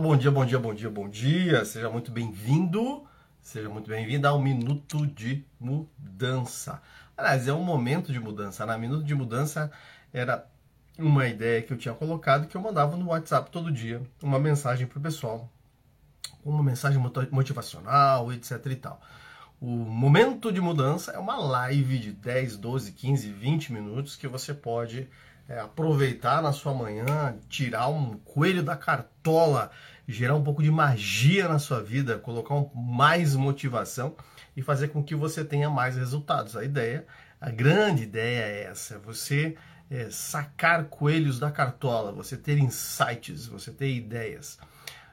Bom dia, bom dia, bom dia, bom dia. Seja muito bem-vindo, seja muito bem-vinda ao Minuto de Mudança. Aliás, é um momento de mudança. Na né? Minuto de Mudança era uma ideia que eu tinha colocado que eu mandava no WhatsApp todo dia, uma mensagem para o pessoal, uma mensagem motivacional, etc e tal. O momento de mudança é uma live de 10, 12, 15, 20 minutos que você pode é, aproveitar na sua manhã, tirar um coelho da cartola, gerar um pouco de magia na sua vida, colocar um, mais motivação e fazer com que você tenha mais resultados. A ideia, a grande ideia é essa: você é, sacar coelhos da cartola, você ter insights, você ter ideias.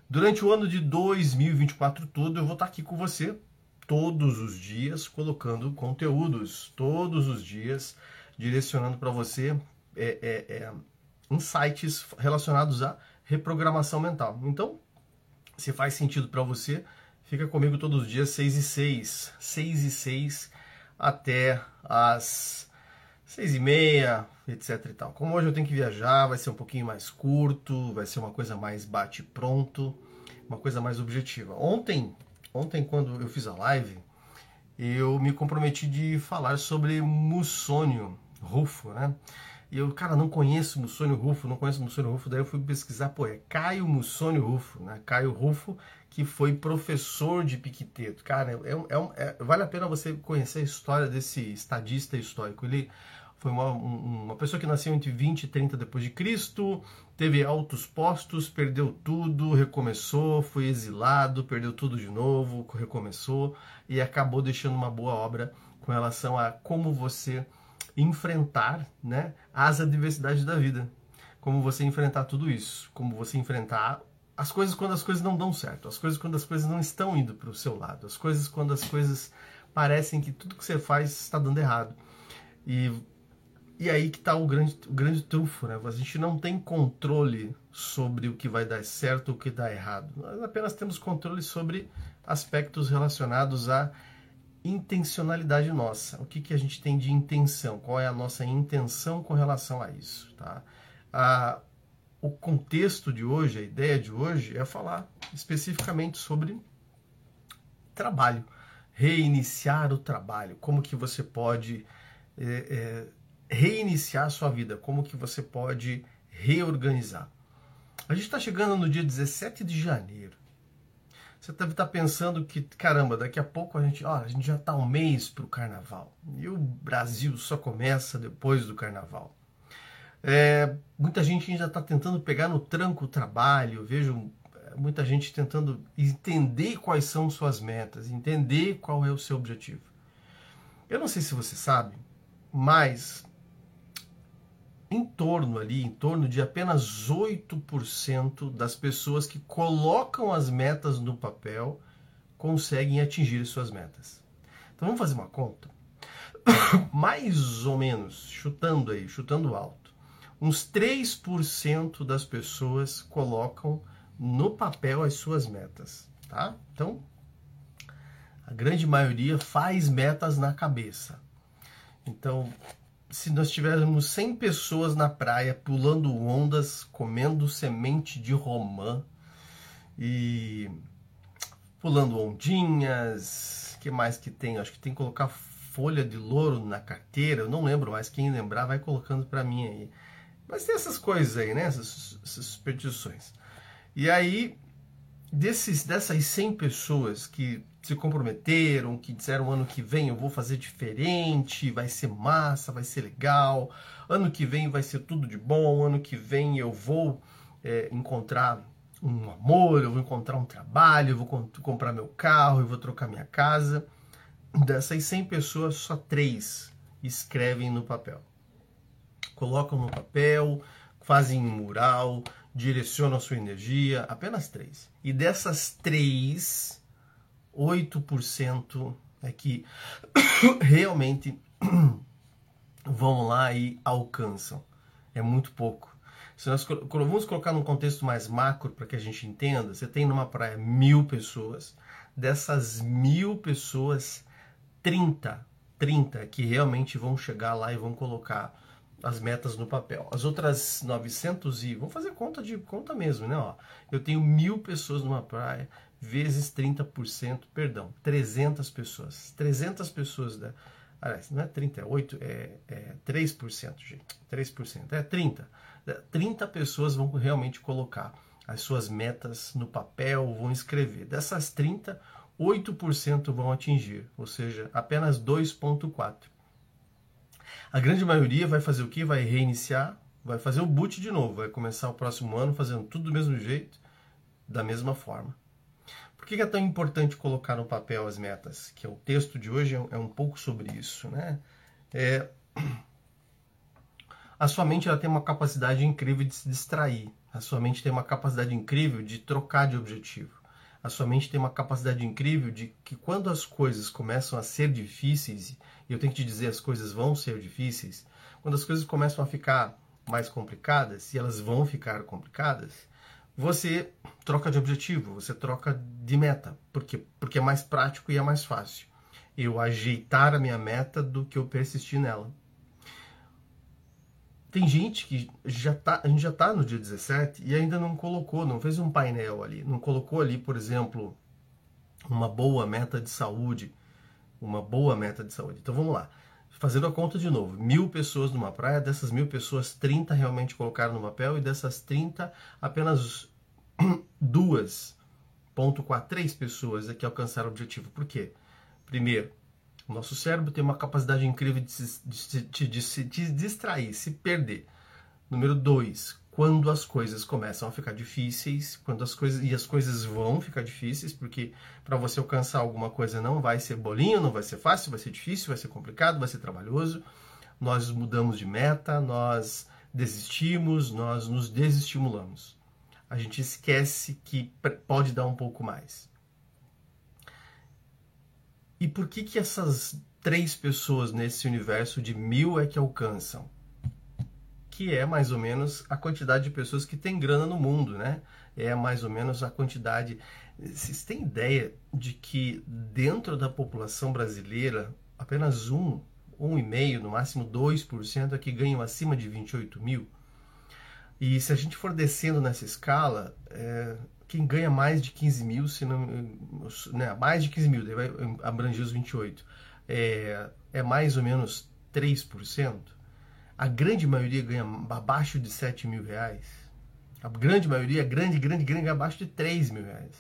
Durante o ano de 2024 todo, eu vou estar aqui com você todos os dias, colocando conteúdos, todos os dias, direcionando para você é, é, é, insights relacionados à reprogramação mental. Então, se faz sentido para você, fica comigo todos os dias, 6 e 6, 6 e 6, até as 6 e meia, etc e tal. Como hoje eu tenho que viajar, vai ser um pouquinho mais curto, vai ser uma coisa mais bate-pronto, uma coisa mais objetiva. Ontem, ontem quando eu fiz a live, eu me comprometi de falar sobre mussônio rufo, né? E eu, cara, não conheço Mussônio Rufo, não conheço Mussônio Rufo, daí eu fui pesquisar, pô, é Caio Mussônio Rufo, né? Caio Rufo, que foi professor de Piqueteto. Cara, é, é, é, vale a pena você conhecer a história desse estadista histórico. Ele foi uma, uma pessoa que nasceu entre 20 e 30 depois de Cristo, teve altos postos, perdeu tudo, recomeçou, foi exilado, perdeu tudo de novo, recomeçou e acabou deixando uma boa obra com relação a como você enfrentar né, as adversidades da vida. Como você enfrentar tudo isso. Como você enfrentar as coisas quando as coisas não dão certo. As coisas quando as coisas não estão indo para o seu lado. As coisas quando as coisas parecem que tudo que você faz está dando errado. E, e aí que está o grande, o grande trufo. Né? A gente não tem controle sobre o que vai dar certo ou o que dá errado. Nós apenas temos controle sobre aspectos relacionados a intencionalidade nossa. O que, que a gente tem de intenção? Qual é a nossa intenção com relação a isso? Tá? A, o contexto de hoje, a ideia de hoje é falar especificamente sobre trabalho, reiniciar o trabalho, como que você pode é, é, reiniciar a sua vida, como que você pode reorganizar. A gente está chegando no dia 17 de janeiro. Você deve estar pensando que, caramba, daqui a pouco a gente, ó, a gente já está um mês para o carnaval. E o Brasil só começa depois do carnaval. É, muita gente ainda está tentando pegar no tranco o trabalho. Vejo é, muita gente tentando entender quais são suas metas, entender qual é o seu objetivo. Eu não sei se você sabe, mas em torno ali, em torno de apenas 8% das pessoas que colocam as metas no papel conseguem atingir suas metas. Então vamos fazer uma conta? Mais ou menos, chutando aí, chutando alto, uns 3% das pessoas colocam no papel as suas metas, tá? Então, a grande maioria faz metas na cabeça. Então, se nós tivéssemos 100 pessoas na praia pulando ondas, comendo semente de romã e pulando ondinhas, que mais que tem? Acho que tem que colocar folha de louro na carteira, eu não lembro mais, quem lembrar vai colocando para mim aí. Mas tem essas coisas aí, né? Essas, essas superstições. E aí, desses, dessas 100 pessoas que se comprometeram, que disseram ano que vem eu vou fazer diferente, vai ser massa, vai ser legal, ano que vem vai ser tudo de bom, ano que vem eu vou é, encontrar um amor, eu vou encontrar um trabalho, eu vou comp comprar meu carro, eu vou trocar minha casa. Dessas 100 pessoas, só três escrevem no papel. Colocam no papel, fazem um mural, direcionam a sua energia, apenas três. E dessas três, 8% é que realmente vão lá e alcançam. É muito pouco. Se nós vamos colocar num contexto mais macro para que a gente entenda, você tem numa praia mil pessoas, dessas mil pessoas, 30, 30 que realmente vão chegar lá e vão colocar as metas no papel. As outras 900 e... Vamos fazer conta de conta mesmo, né? Ó, eu tenho mil pessoas numa praia, vezes 30%, perdão, 300 pessoas. 300 pessoas da... Aliás, não é 30, é 8, é, é 3%, gente. 3%, é 30. 30 pessoas vão realmente colocar as suas metas no papel, vão escrever. Dessas 30, 8% vão atingir, ou seja, apenas 2,4%. A grande maioria vai fazer o que? Vai reiniciar, vai fazer o boot de novo, vai começar o próximo ano fazendo tudo do mesmo jeito, da mesma forma. Por que é tão importante colocar no papel as metas? Que é o texto de hoje é um pouco sobre isso, né? É... A sua mente ela tem uma capacidade incrível de se distrair. A sua mente tem uma capacidade incrível de trocar de objetivo. A sua mente tem uma capacidade incrível de que quando as coisas começam a ser difíceis, e eu tenho que te dizer, as coisas vão ser difíceis, quando as coisas começam a ficar mais complicadas, e elas vão ficar complicadas, você troca de objetivo, você troca de meta. Por quê? Porque é mais prático e é mais fácil eu ajeitar a minha meta do que eu persistir nela. Tem gente que já tá, a gente já está no dia 17 e ainda não colocou, não fez um painel ali, não colocou ali, por exemplo, uma boa meta de saúde, uma boa meta de saúde. Então vamos lá, fazendo a conta de novo, mil pessoas numa praia, dessas mil pessoas, 30 realmente colocaram no papel e dessas 30, apenas duas, ponto três pessoas é que alcançaram o objetivo. Por quê? Primeiro, o nosso cérebro tem uma capacidade incrível de se, de, de, de de distrair, se perder. Número dois, quando as coisas começam a ficar difíceis, quando as coisas e as coisas vão ficar difíceis, porque para você alcançar alguma coisa não vai ser bolinho, não vai ser fácil, vai ser difícil, vai ser complicado, vai ser trabalhoso. Nós mudamos de meta, nós desistimos, nós nos desestimulamos. A gente esquece que pode dar um pouco mais. E por que que essas três pessoas nesse universo de mil é que alcançam? Que é mais ou menos a quantidade de pessoas que tem grana no mundo, né? É mais ou menos a quantidade. Vocês têm ideia de que dentro da população brasileira, apenas um, um e meio, no máximo 2% é que ganham acima de 28 mil? E se a gente for descendo nessa escala, é, quem ganha mais de 15 mil, se não, né, mais de 15 mil, daí vai abranger os 28, é, é mais ou menos 3%. A grande maioria ganha abaixo de 7 mil reais. A grande maioria, grande, grande, grande, abaixo de 3 mil reais.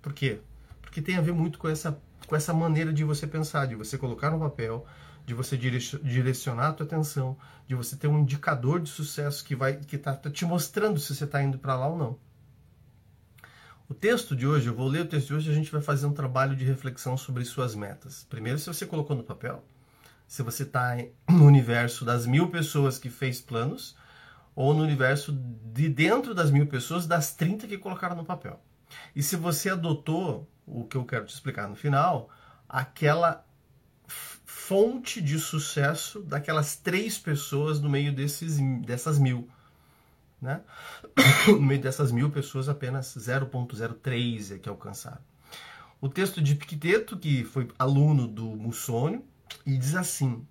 Por quê? Porque tem a ver muito com essa, com essa maneira de você pensar, de você colocar no papel, de você direcionar a tua atenção, de você ter um indicador de sucesso que vai que está te mostrando se você está indo para lá ou não. O texto de hoje, eu vou ler o texto de hoje a gente vai fazer um trabalho de reflexão sobre suas metas. Primeiro, se você colocou no papel, se você está no universo das mil pessoas que fez planos, ou no universo de dentro das mil pessoas, das 30 que colocaram no papel. E se você adotou o que eu quero te explicar no final, aquela fonte de sucesso daquelas três pessoas no meio desses, dessas mil. Né? No meio dessas mil pessoas, apenas 0,03 é que alcançaram. O texto de Picteto, que foi aluno do Mussônio, e diz assim: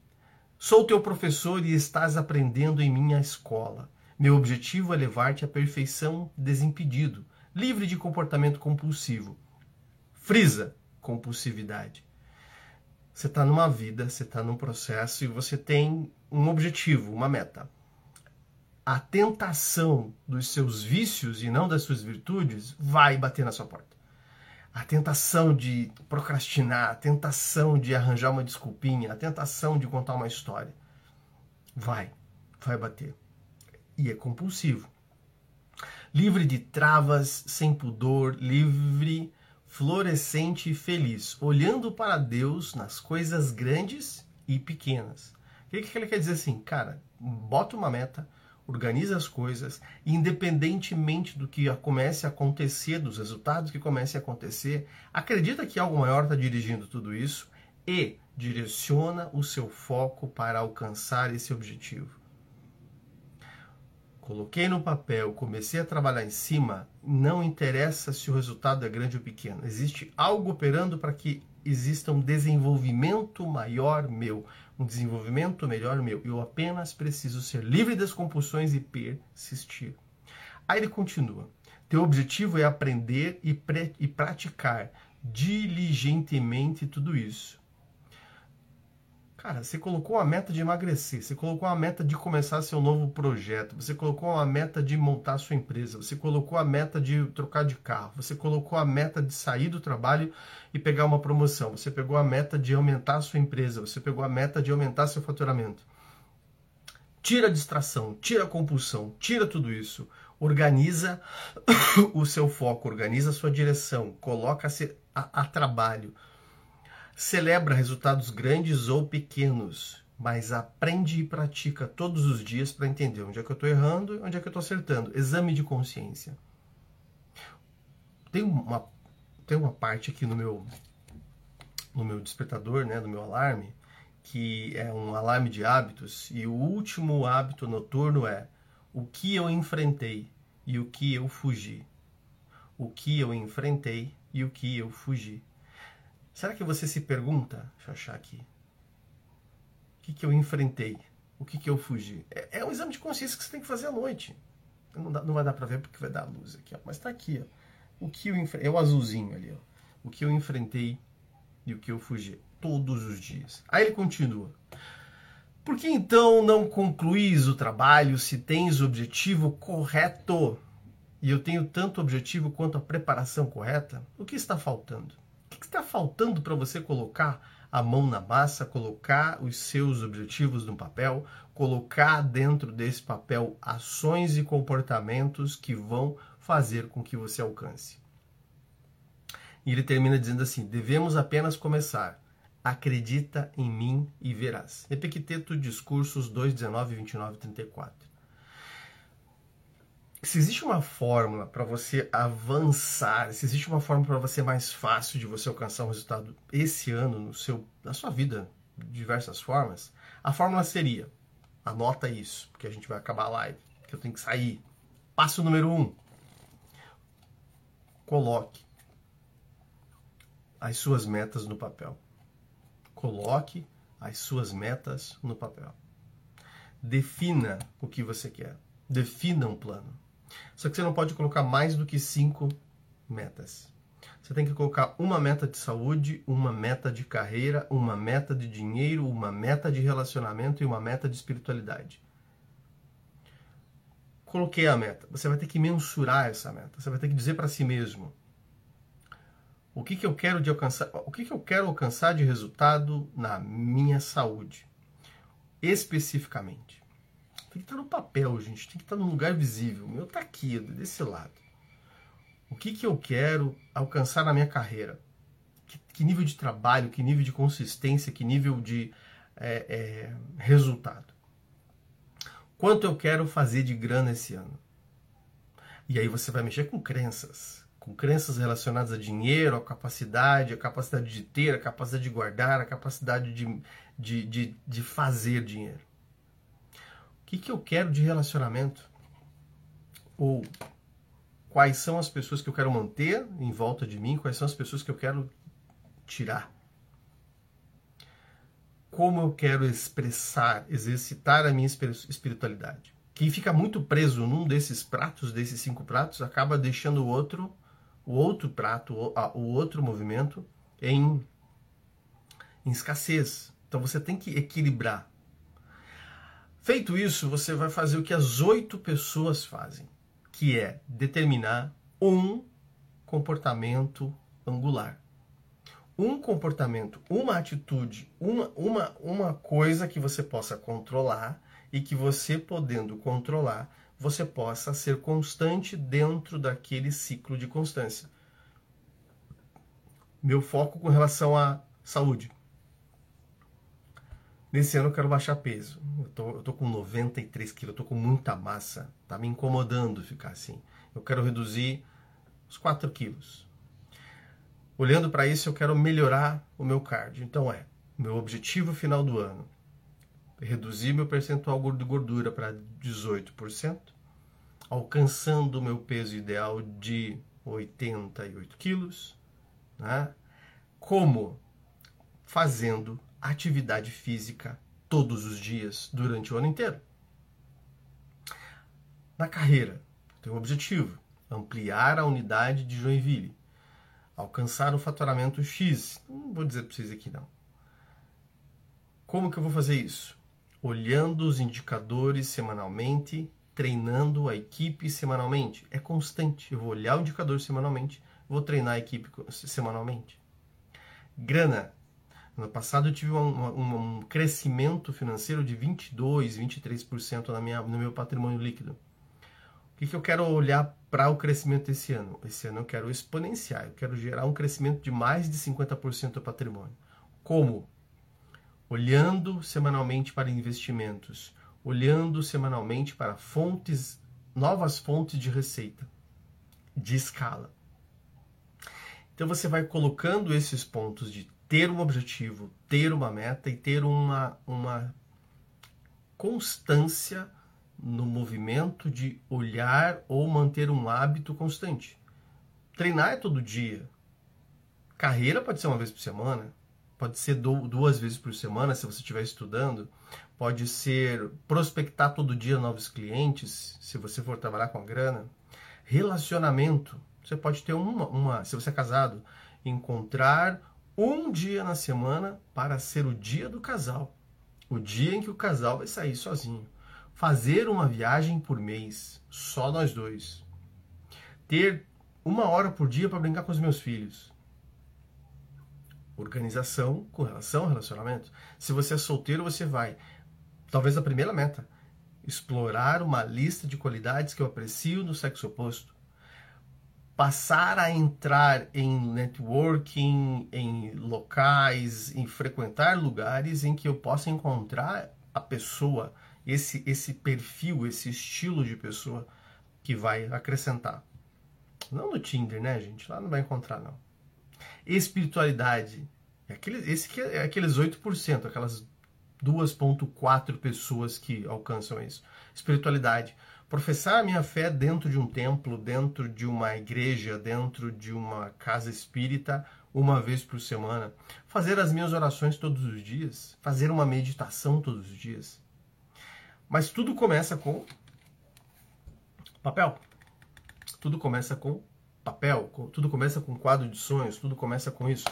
Sou teu professor e estás aprendendo em minha escola. Meu objetivo é levar-te à perfeição desimpedido, livre de comportamento compulsivo. Frisa compulsividade. Você está numa vida, você está num processo e você tem um objetivo, uma meta a tentação dos seus vícios e não das suas virtudes vai bater na sua porta. A tentação de procrastinar, a tentação de arranjar uma desculpinha, a tentação de contar uma história. Vai, vai bater. E é compulsivo. Livre de travas, sem pudor, livre, florescente e feliz, olhando para Deus nas coisas grandes e pequenas. O que, que ele quer dizer assim? Cara, bota uma meta, organiza as coisas, independentemente do que comece a acontecer, dos resultados que comecem a acontecer, acredita que algo maior está dirigindo tudo isso e direciona o seu foco para alcançar esse objetivo. Coloquei no papel, comecei a trabalhar em cima, não interessa se o resultado é grande ou pequeno. Existe algo operando para que exista um desenvolvimento maior meu, um desenvolvimento melhor meu. Eu apenas preciso ser livre das compulsões e persistir. Aí ele continua. Teu objetivo é aprender e, e praticar diligentemente tudo isso. Cara, você colocou a meta de emagrecer, você colocou a meta de começar seu novo projeto, você colocou a meta de montar sua empresa, você colocou a meta de trocar de carro, você colocou a meta de sair do trabalho e pegar uma promoção, você pegou a meta de aumentar sua empresa, você pegou a meta de aumentar seu faturamento. Tira a distração, tira a compulsão, tira tudo isso. Organiza o seu foco, organiza a sua direção, coloca-se a, a trabalho celebra resultados grandes ou pequenos, mas aprende e pratica todos os dias para entender onde é que eu estou errando e onde é que eu estou acertando. Exame de consciência. Tem uma, tem uma parte aqui no meu, no meu despertador, né, no meu alarme, que é um alarme de hábitos, e o último hábito noturno é o que eu enfrentei e o que eu fugi. O que eu enfrentei e o que eu fugi. Será que você se pergunta, deixa eu achar aqui, o que, que eu enfrentei? O que, que eu fugi? É, é um exame de consciência que você tem que fazer à noite. Não, dá, não vai dar para ver porque vai dar luz aqui, ó. mas está aqui. Ó. O que eu enfrentei, é o azulzinho ali. Ó. O que eu enfrentei e o que eu fugi. Todos os dias. Aí ele continua. Por que então não concluís o trabalho se tens o objetivo correto? E eu tenho tanto objetivo quanto a preparação correta? O que está faltando? Que está faltando para você colocar a mão na massa, colocar os seus objetivos no papel, colocar dentro desse papel ações e comportamentos que vão fazer com que você alcance. E ele termina dizendo assim: devemos apenas começar. Acredita em mim e verás. Epicteto, Discursos 2, 19, 29 e 34 se existe uma fórmula para você avançar, se existe uma fórmula para você mais fácil de você alcançar um resultado esse ano no seu, na sua vida, de diversas formas, a fórmula seria: anota isso, porque a gente vai acabar a live, que eu tenho que sair. Passo número um: coloque as suas metas no papel. Coloque as suas metas no papel. Defina o que você quer. Defina um plano. Só que você não pode colocar mais do que cinco metas. Você tem que colocar uma meta de saúde, uma meta de carreira, uma meta de dinheiro, uma meta de relacionamento e uma meta de espiritualidade. Coloquei a meta. Você vai ter que mensurar essa meta. Você vai ter que dizer para si mesmo: o que, que eu quero de alcançar, o que, que eu quero alcançar de resultado na minha saúde, especificamente. Tem que estar no papel, gente. Tem que estar num lugar visível. O meu está aqui, desse lado. O que, que eu quero alcançar na minha carreira? Que, que nível de trabalho, que nível de consistência, que nível de é, é, resultado? Quanto eu quero fazer de grana esse ano? E aí você vai mexer com crenças. Com crenças relacionadas a dinheiro, a capacidade, a capacidade de ter, a capacidade de guardar, a capacidade de, de, de, de fazer dinheiro que, que eu quero de relacionamento? Ou quais são as pessoas que eu quero manter em volta de mim? Quais são as pessoas que eu quero tirar? Como eu quero expressar, exercitar a minha espiritualidade? Quem fica muito preso num desses pratos, desses cinco pratos, acaba deixando o outro, o outro prato, o outro movimento em, em escassez. Então você tem que equilibrar Feito isso, você vai fazer o que as oito pessoas fazem, que é determinar um comportamento angular. Um comportamento, uma atitude, uma, uma, uma coisa que você possa controlar e que você podendo controlar, você possa ser constante dentro daquele ciclo de constância. Meu foco com relação à saúde Nesse ano eu quero baixar peso. Eu tô, eu tô com 93 quilos, eu tô com muita massa. Tá me incomodando ficar assim. Eu quero reduzir os 4 quilos. Olhando para isso, eu quero melhorar o meu cardio. Então é, meu objetivo final do ano, reduzir meu percentual de gordura para 18%, alcançando o meu peso ideal de 88 quilos. Né? Como? Fazendo atividade física todos os dias durante o ano inteiro. Na carreira, tem um objetivo: ampliar a unidade de Joinville, alcançar o faturamento X. Não vou dizer para vocês aqui não. Como que eu vou fazer isso? Olhando os indicadores semanalmente, treinando a equipe semanalmente. É constante. Eu vou olhar o indicador semanalmente, vou treinar a equipe semanalmente. Grana. No passado eu tive um, um, um crescimento financeiro de 22, 23% na minha, no meu patrimônio líquido. O que, que eu quero olhar para o crescimento esse ano? Esse ano eu quero exponenciar, eu quero gerar um crescimento de mais de 50% do patrimônio. Como? Olhando semanalmente para investimentos, olhando semanalmente para fontes, novas fontes de receita, de escala. Então você vai colocando esses pontos de ter um objetivo, ter uma meta e ter uma, uma constância no movimento de olhar ou manter um hábito constante. Treinar é todo dia. Carreira pode ser uma vez por semana, pode ser duas vezes por semana se você estiver estudando, pode ser prospectar todo dia novos clientes, se você for trabalhar com a grana. Relacionamento, você pode ter uma, uma, se você é casado, encontrar um dia na semana para ser o dia do casal, o dia em que o casal vai sair sozinho. Fazer uma viagem por mês, só nós dois. Ter uma hora por dia para brincar com os meus filhos. Organização com relação ao relacionamento. Se você é solteiro, você vai. Talvez a primeira meta. Explorar uma lista de qualidades que eu aprecio no sexo oposto passar a entrar em networking, em locais, em frequentar lugares em que eu possa encontrar a pessoa, esse, esse perfil, esse estilo de pessoa que vai acrescentar. Não no Tinder, né, gente? Lá não vai encontrar, não. Espiritualidade. É aquele, esse é aqueles 8%, aquelas 2,4 pessoas que alcançam isso. Espiritualidade professar a minha fé dentro de um templo, dentro de uma igreja, dentro de uma casa espírita, uma vez por semana, fazer as minhas orações todos os dias, fazer uma meditação todos os dias. Mas tudo começa com papel. Tudo começa com papel, tudo começa com quadro de sonhos, tudo começa com isso.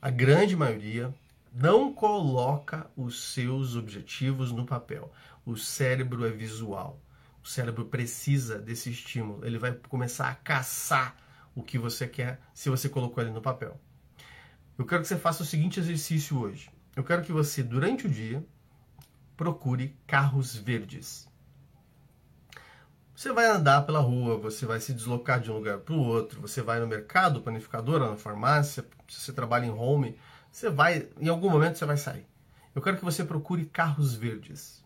A grande maioria não coloca os seus objetivos no papel. O cérebro é visual. O cérebro precisa desse estímulo. Ele vai começar a caçar o que você quer se você colocou ele no papel. Eu quero que você faça o seguinte exercício hoje. Eu quero que você, durante o dia, procure carros verdes. Você vai andar pela rua, você vai se deslocar de um lugar para o outro, você vai no mercado, panificadora, na farmácia, se você trabalha em home, você vai, em algum momento você vai sair. Eu quero que você procure carros verdes.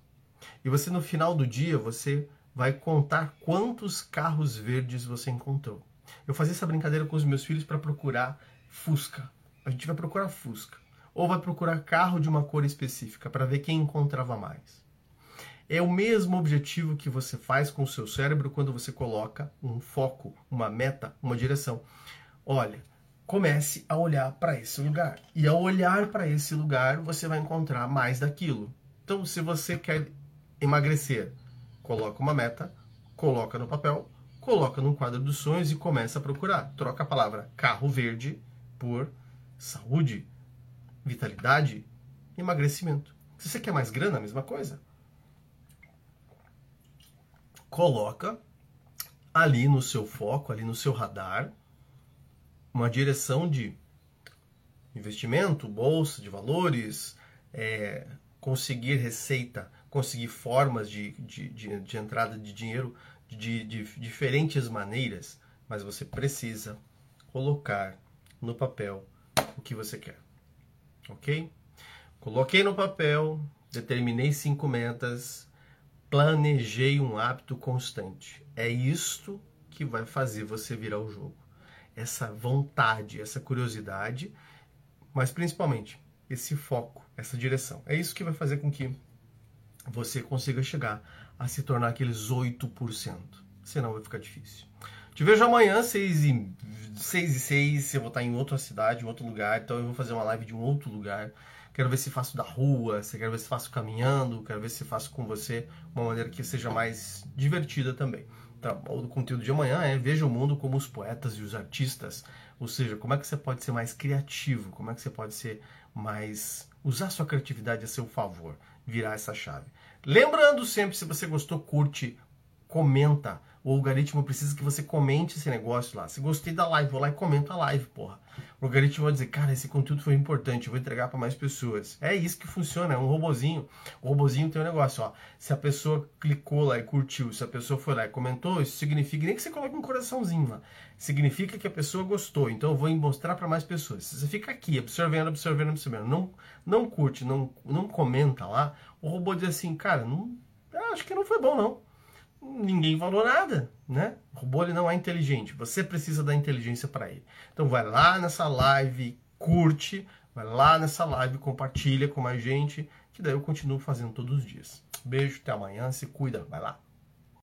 E você no final do dia, você vai contar quantos carros verdes você encontrou. Eu fazia essa brincadeira com os meus filhos para procurar Fusca. A gente vai procurar Fusca. Ou vai procurar carro de uma cor específica para ver quem encontrava mais. É o mesmo objetivo que você faz com o seu cérebro quando você coloca um foco, uma meta, uma direção. Olha, comece a olhar para esse lugar. E ao olhar para esse lugar, você vai encontrar mais daquilo. Então, se você quer emagrecer, coloca uma meta, coloca no papel, coloca num quadro dos sonhos e começa a procurar. Troca a palavra carro verde por saúde, vitalidade, emagrecimento. Se você quer mais grana, a mesma coisa. Coloca ali no seu foco, ali no seu radar, uma direção de investimento, bolsa de valores, é, conseguir receita conseguir formas de, de, de, de entrada de dinheiro de, de diferentes maneiras, mas você precisa colocar no papel o que você quer. Ok? Coloquei no papel, determinei cinco metas, planejei um hábito constante. É isto que vai fazer você virar o jogo. Essa vontade, essa curiosidade, mas principalmente esse foco, essa direção. É isso que vai fazer com que você consiga chegar a se tornar aqueles 8%. Senão vai ficar difícil. Te vejo amanhã, 6 e, 6 e 6. Eu vou estar em outra cidade, em outro lugar. Então eu vou fazer uma live de um outro lugar quero ver se faço da rua, quero ver se faço caminhando, quero ver se faço com você uma maneira que seja mais divertida também. Então, o conteúdo de amanhã é veja o mundo como os poetas e os artistas, ou seja, como é que você pode ser mais criativo, como é que você pode ser mais usar sua criatividade a seu favor, virar essa chave. Lembrando sempre, se você gostou, curte, comenta. O algoritmo precisa que você comente esse negócio lá. Se gostei da live, vou lá e comento a live, porra. O algoritmo vai dizer, cara, esse conteúdo foi importante, eu vou entregar para mais pessoas. É isso que funciona, é um robozinho. O robozinho tem um negócio, ó. Se a pessoa clicou lá e curtiu, se a pessoa foi lá e comentou, isso significa, nem que você coloque um coraçãozinho lá, significa que a pessoa gostou. Então eu vou mostrar para mais pessoas. Se você fica aqui, absorvendo, absorvendo, absorvendo, não, não curte, não, não comenta lá, o robô diz assim, cara, não, acho que não foi bom não ninguém falou nada, né? O robô ele não é inteligente, você precisa da inteligência para ele. Então vai lá nessa live, curte, vai lá nessa live, compartilha com mais gente, que daí eu continuo fazendo todos os dias. Beijo, até amanhã, se cuida, vai lá.